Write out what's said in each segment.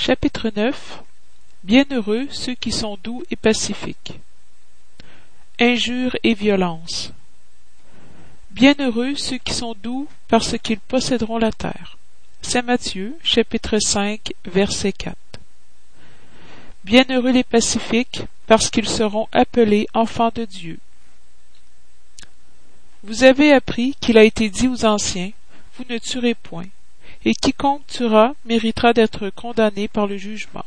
Chapitre 9 Bienheureux ceux qui sont doux et pacifiques. Injures et violences. Bienheureux ceux qui sont doux parce qu'ils posséderont la terre. Saint Matthieu, chapitre 5, verset 4. Bienheureux les pacifiques parce qu'ils seront appelés enfants de Dieu. Vous avez appris qu'il a été dit aux anciens, vous ne tuerez point, et quiconque tuera méritera d'être condamné par le jugement.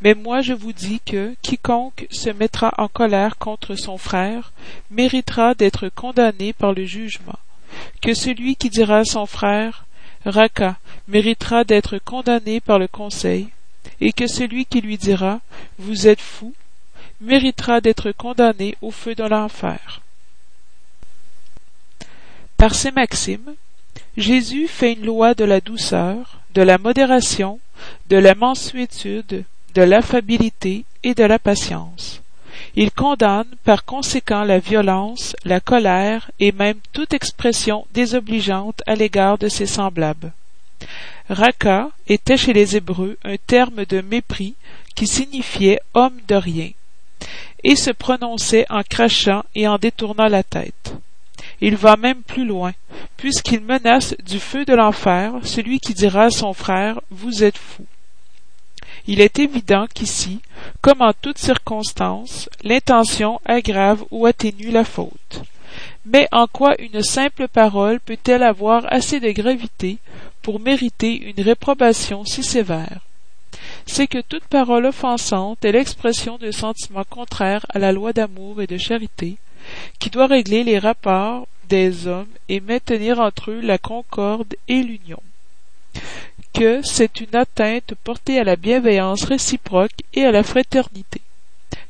Mais moi je vous dis que quiconque se mettra en colère contre son frère méritera d'être condamné par le jugement, que celui qui dira à son frère Raka méritera d'être condamné par le conseil, et que celui qui lui dira Vous êtes fou méritera d'être condamné au feu de l'enfer. Par ces maximes, Jésus fait une loi de la douceur, de la modération, de la mansuétude, de l'affabilité et de la patience. Il condamne par conséquent la violence, la colère et même toute expression désobligeante à l'égard de ses semblables. Raka était chez les Hébreux un terme de mépris qui signifiait homme de rien, et se prononçait en crachant et en détournant la tête. Il va même plus loin, puisqu'il menace du feu de l'enfer celui qui dira à son frère Vous êtes fou. Il est évident qu'ici, comme en toutes circonstances, l'intention aggrave ou atténue la faute. Mais en quoi une simple parole peut-elle avoir assez de gravité pour mériter une réprobation si sévère? C'est que toute parole offensante est l'expression de sentiments contraires à la loi d'amour et de charité, qui doit régler les rapports des hommes et maintenir entre eux la concorde et l'union. Que c'est une atteinte portée à la bienveillance réciproque et à la fraternité.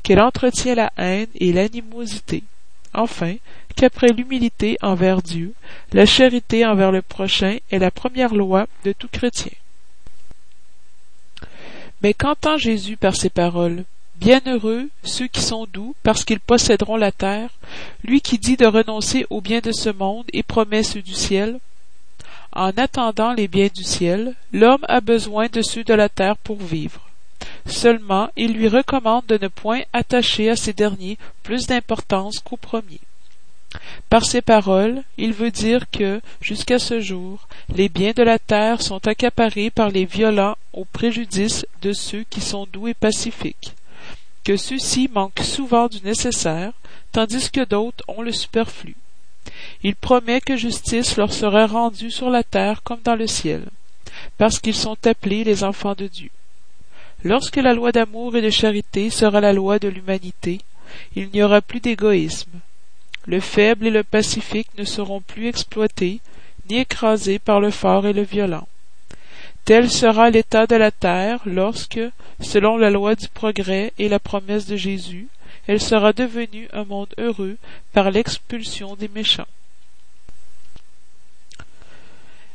Qu'elle entretient la haine et l'animosité. Enfin qu'après l'humilité envers Dieu, la charité envers le prochain est la première loi de tout chrétien. Mais qu'entend Jésus par ces paroles? Bienheureux ceux qui sont doux, parce qu'ils posséderont la terre, lui qui dit de renoncer aux biens de ce monde et promet ceux du ciel. En attendant les biens du ciel, l'homme a besoin de ceux de la terre pour vivre. Seulement, il lui recommande de ne point attacher à ces derniers plus d'importance qu'aux premiers. Par ces paroles, il veut dire que, jusqu'à ce jour, les biens de la terre sont accaparés par les violents au préjudice de ceux qui sont doux et pacifiques que ceux-ci manquent souvent du nécessaire, tandis que d'autres ont le superflu. Il promet que justice leur sera rendue sur la terre comme dans le ciel, parce qu'ils sont appelés les enfants de Dieu. Lorsque la loi d'amour et de charité sera la loi de l'humanité, il n'y aura plus d'égoïsme. Le faible et le pacifique ne seront plus exploités, ni écrasés par le fort et le violent. Tel sera l'état de la terre lorsque, selon la loi du progrès et la promesse de Jésus, elle sera devenue un monde heureux par l'expulsion des méchants.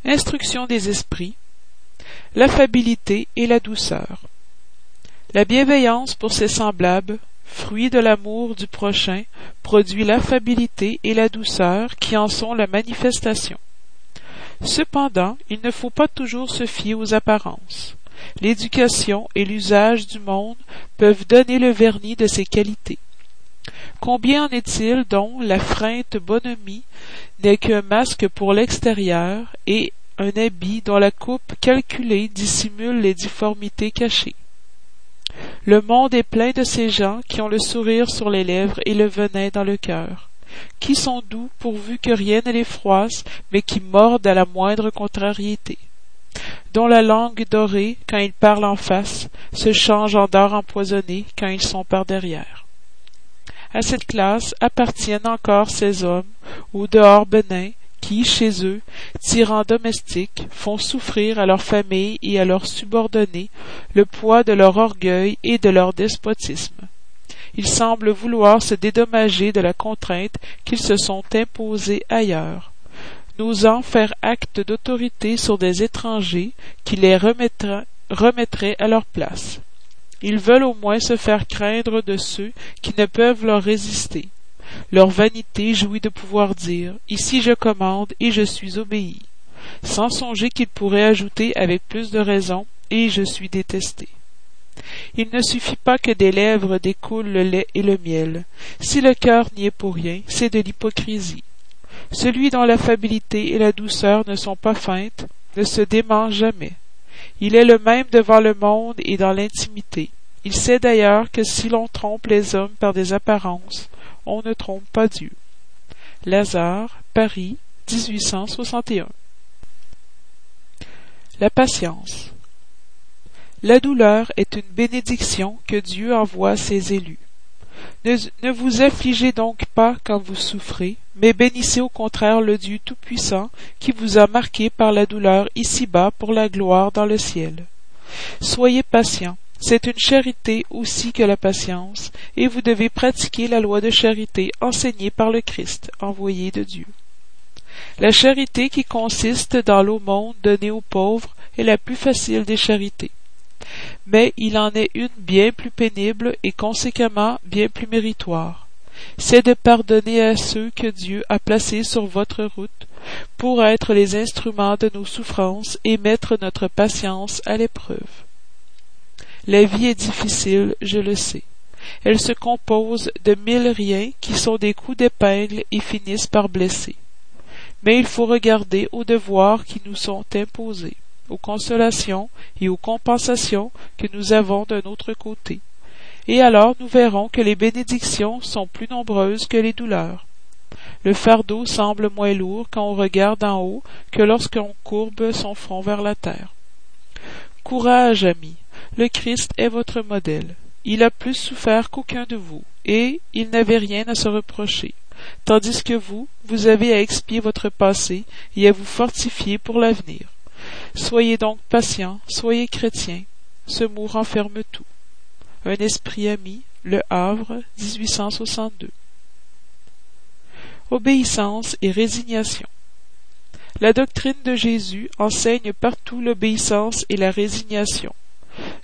Instruction des esprits, l'affabilité et la douceur. La bienveillance pour ses semblables, fruit de l'amour du prochain, produit l'affabilité et la douceur qui en sont la manifestation. Cependant, il ne faut pas toujours se fier aux apparences. L'éducation et l'usage du monde peuvent donner le vernis de ces qualités. Combien en est-il dont la freinte bonhomie n'est qu'un masque pour l'extérieur et un habit dont la coupe calculée dissimule les difformités cachées? Le monde est plein de ces gens qui ont le sourire sur les lèvres et le venin dans le cœur qui sont doux pourvu que rien ne les froisse, mais qui mordent à la moindre contrariété, dont la langue dorée, quand ils parlent en face, se change en dard empoisonné quand ils sont par derrière. À cette classe appartiennent encore ces hommes, au dehors benins, qui, chez eux, tyrans domestiques, font souffrir à leur famille et à leurs subordonnés le poids de leur orgueil et de leur despotisme ils semblent vouloir se dédommager de la contrainte qu'ils se sont imposée ailleurs, n'osant faire acte d'autorité sur des étrangers qui les remettraient à leur place. Ils veulent au moins se faire craindre de ceux qui ne peuvent leur résister. Leur vanité jouit de pouvoir dire Ici je commande et je suis obéi, sans songer qu'ils pourraient ajouter avec plus de raison et je suis détesté. Il ne suffit pas que des lèvres découlent le lait et le miel. Si le cœur n'y est pour rien, c'est de l'hypocrisie. Celui dont l'affabilité et la douceur ne sont pas feintes ne se dément jamais. Il est le même devant le monde et dans l'intimité. Il sait d'ailleurs que si l'on trompe les hommes par des apparences, on ne trompe pas Dieu. Lazare, Paris, 1861. La patience. La douleur est une bénédiction que Dieu envoie à ses élus. Ne, vous affligez donc pas quand vous souffrez, mais bénissez au contraire le Dieu Tout-Puissant qui vous a marqué par la douleur ici-bas pour la gloire dans le ciel. Soyez patients, c'est une charité aussi que la patience, et vous devez pratiquer la loi de charité enseignée par le Christ, envoyé de Dieu. La charité qui consiste dans l'aumône donnée aux pauvres est la plus facile des charités. Mais il en est une bien plus pénible et conséquemment bien plus méritoire. C'est de pardonner à ceux que Dieu a placés sur votre route pour être les instruments de nos souffrances et mettre notre patience à l'épreuve. La vie est difficile, je le sais. Elle se compose de mille riens qui sont des coups d'épingle et finissent par blesser. Mais il faut regarder aux devoirs qui nous sont imposés, aux consolations et aux compensations que nous avons d'un autre côté. Et alors nous verrons que les bénédictions sont plus nombreuses que les douleurs. Le fardeau semble moins lourd quand on regarde en haut que lorsqu'on courbe son front vers la terre. Courage, amis, le Christ est votre modèle. Il a plus souffert qu'aucun de vous, et il n'avait rien à se reprocher, tandis que vous, vous avez à expier votre passé et à vous fortifier pour l'avenir. Soyez donc patients, soyez chrétiens. Ce mot renferme tout. Un esprit ami, Le Havre, 1862. Obéissance et résignation. La doctrine de Jésus enseigne partout l'obéissance et la résignation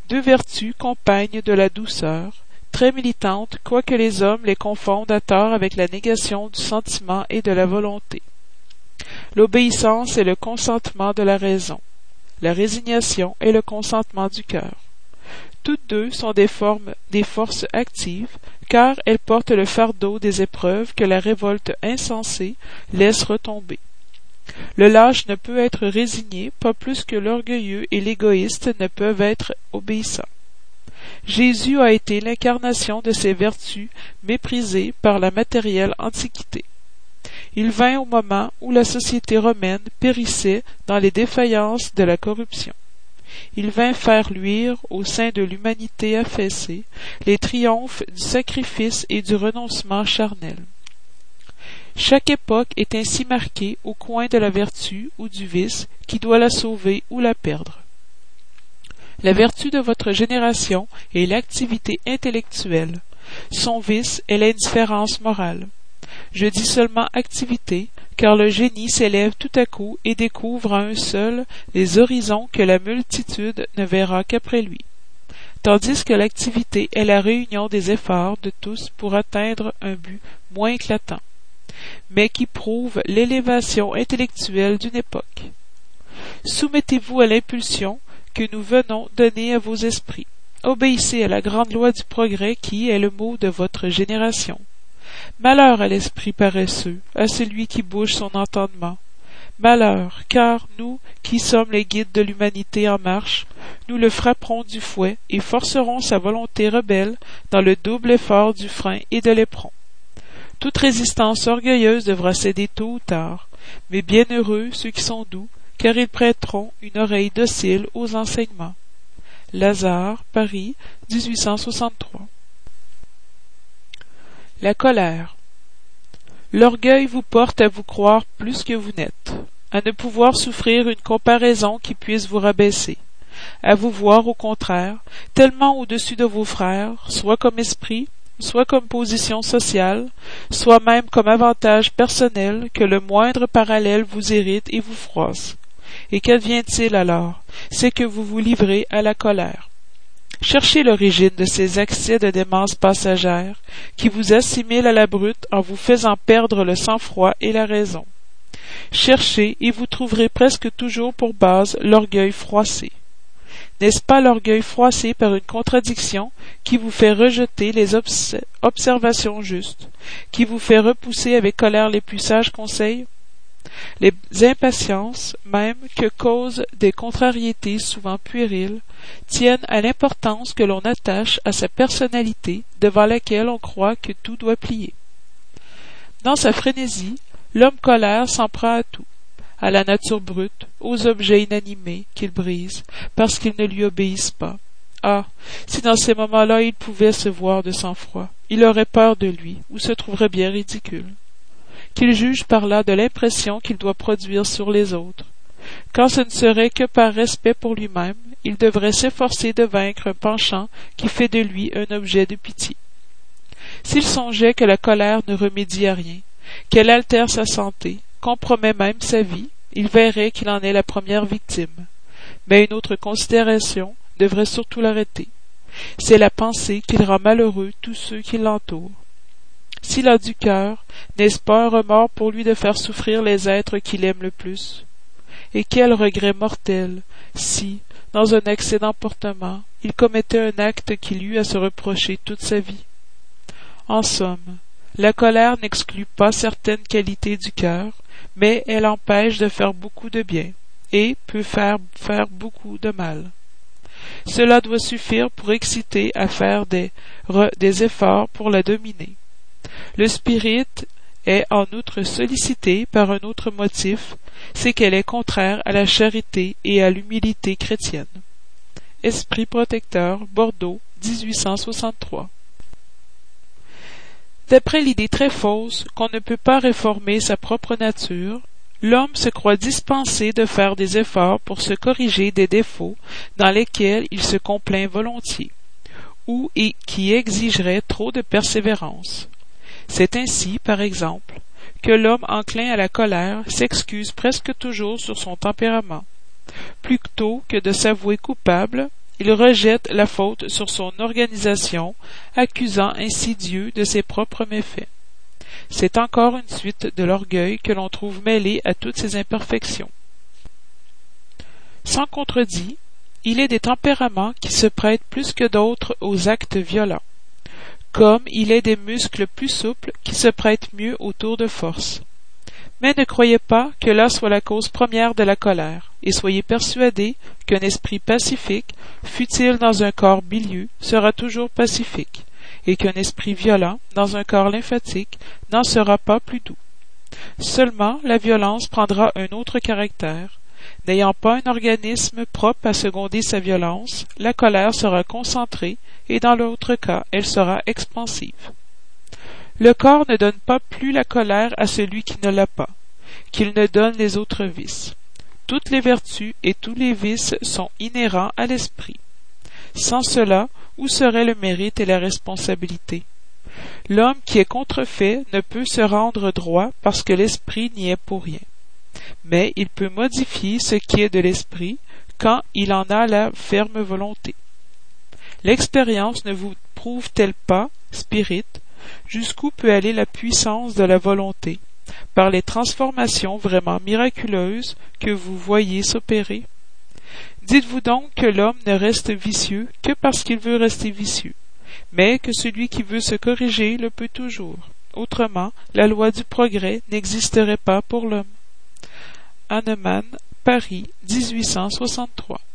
deux vertus compagnes de la douceur, très militantes, quoique les hommes les confondent à tort avec la négation du sentiment et de la volonté. L'obéissance est le consentement de la raison. La résignation est le consentement du cœur. Toutes deux sont des formes des forces actives, car elles portent le fardeau des épreuves que la révolte insensée laisse retomber. Le lâche ne peut être résigné, pas plus que l'orgueilleux et l'égoïste ne peuvent être obéissants. Jésus a été l'incarnation de ces vertus méprisées par la matérielle antiquité. Il vint au moment où la société romaine périssait dans les défaillances de la corruption. Il vint faire luire, au sein de l'humanité affaissée, les triomphes du sacrifice et du renoncement charnel. Chaque époque est ainsi marquée au coin de la vertu ou du vice qui doit la sauver ou la perdre. La vertu de votre génération est l'activité intellectuelle. Son vice est l'indifférence morale. Je dis seulement activité, car le génie s'élève tout à coup et découvre à un seul les horizons que la multitude ne verra qu'après lui. Tandis que l'activité est la réunion des efforts de tous pour atteindre un but moins éclatant mais qui prouve l'élévation intellectuelle d'une époque. Soumettez-vous à l'impulsion que nous venons donner à vos esprits. Obéissez à la grande loi du progrès qui est le mot de votre génération. Malheur à l'esprit paresseux, à celui qui bouge son entendement. Malheur, car nous, qui sommes les guides de l'humanité en marche, nous le frapperons du fouet et forcerons sa volonté rebelle dans le double effort du frein et de l'éperon. Toute résistance orgueilleuse devra céder tôt ou tard, mais bienheureux ceux qui sont doux, car ils prêteront une oreille docile aux enseignements. Lazare, Paris, 1863. La colère. L'orgueil vous porte à vous croire plus que vous n'êtes, à ne pouvoir souffrir une comparaison qui puisse vous rabaisser, à vous voir au contraire tellement au-dessus de vos frères, soit comme esprit, soit comme position sociale, soit même comme avantage personnel, que le moindre parallèle vous irrite et vous froisse. Et qu'advient-il alors? C'est que vous vous livrez à la colère. Cherchez l'origine de ces accès de démence passagère qui vous assimilent à la brute en vous faisant perdre le sang-froid et la raison. Cherchez et vous trouverez presque toujours pour base l'orgueil froissé. N'est-ce pas l'orgueil froissé par une contradiction qui vous fait rejeter les observations justes, qui vous fait repousser avec colère les plus sages conseils? Les impatiences, même, que causent des contrariétés souvent puériles, tiennent à l'importance que l'on attache à sa personnalité devant laquelle on croit que tout doit plier. Dans sa frénésie, l'homme colère s'en prend à tout, à la nature brute, aux objets inanimés qu'il brise, parce qu'ils ne lui obéissent pas. Ah. Si dans ces moments là il pouvait se voir de sang-froid, il aurait peur de lui, ou se trouverait bien ridicule qu'il juge par là de l'impression qu'il doit produire sur les autres. Quand ce ne serait que par respect pour lui-même, il devrait s'efforcer de vaincre un penchant qui fait de lui un objet de pitié. S'il songeait que la colère ne remédie à rien, qu'elle altère sa santé, compromet même sa vie, il verrait qu'il en est la première victime. Mais une autre considération devrait surtout l'arrêter. C'est la pensée qu'il rend malheureux tous ceux qui l'entourent. S'il a du cœur, n'est-ce pas un remords pour lui de faire souffrir les êtres qu'il aime le plus? Et quel regret mortel si, dans un excès d'emportement, il commettait un acte qu'il eût à se reprocher toute sa vie. En somme, la colère n'exclut pas certaines qualités du cœur, mais elle empêche de faire beaucoup de bien, et peut faire, faire beaucoup de mal. Cela doit suffire pour exciter à faire des, des efforts pour la dominer. Le spirit est en outre sollicité par un autre motif, c'est qu'elle est contraire à la charité et à l'humilité chrétienne. Esprit protecteur, Bordeaux, 1863. D'après l'idée très fausse qu'on ne peut pas réformer sa propre nature, l'homme se croit dispensé de faire des efforts pour se corriger des défauts dans lesquels il se complaint volontiers, ou et qui exigeraient trop de persévérance. C'est ainsi, par exemple, que l'homme enclin à la colère s'excuse presque toujours sur son tempérament. Plutôt que de s'avouer coupable, il rejette la faute sur son organisation, accusant ainsi Dieu de ses propres méfaits. C'est encore une suite de l'orgueil que l'on trouve mêlé à toutes ces imperfections. Sans contredit, il est des tempéraments qui se prêtent plus que d'autres aux actes violents comme il est des muscles plus souples qui se prêtent mieux aux tours de force. Mais ne croyez pas que là soit la cause première de la colère, et soyez persuadés qu'un esprit pacifique, fût-il dans un corps bilieux, sera toujours pacifique, et qu'un esprit violent, dans un corps lymphatique, n'en sera pas plus doux. Seulement la violence prendra un autre caractère, N'ayant pas un organisme propre à seconder sa violence, la colère sera concentrée et dans l'autre cas elle sera expansive. Le corps ne donne pas plus la colère à celui qui ne l'a pas, qu'il ne donne les autres vices. Toutes les vertus et tous les vices sont inhérents à l'esprit. Sans cela, où serait le mérite et la responsabilité? L'homme qui est contrefait ne peut se rendre droit parce que l'esprit n'y est pour rien mais il peut modifier ce qui est de l'esprit quand il en a la ferme volonté. L'expérience ne vous prouve-t-elle pas, spirit, jusqu'où peut aller la puissance de la volonté, par les transformations vraiment miraculeuses que vous voyez s'opérer? Dites-vous donc que l'homme ne reste vicieux que parce qu'il veut rester vicieux, mais que celui qui veut se corriger le peut toujours. Autrement, la loi du progrès n'existerait pas pour l'homme. Hahnemann, Paris, 1863.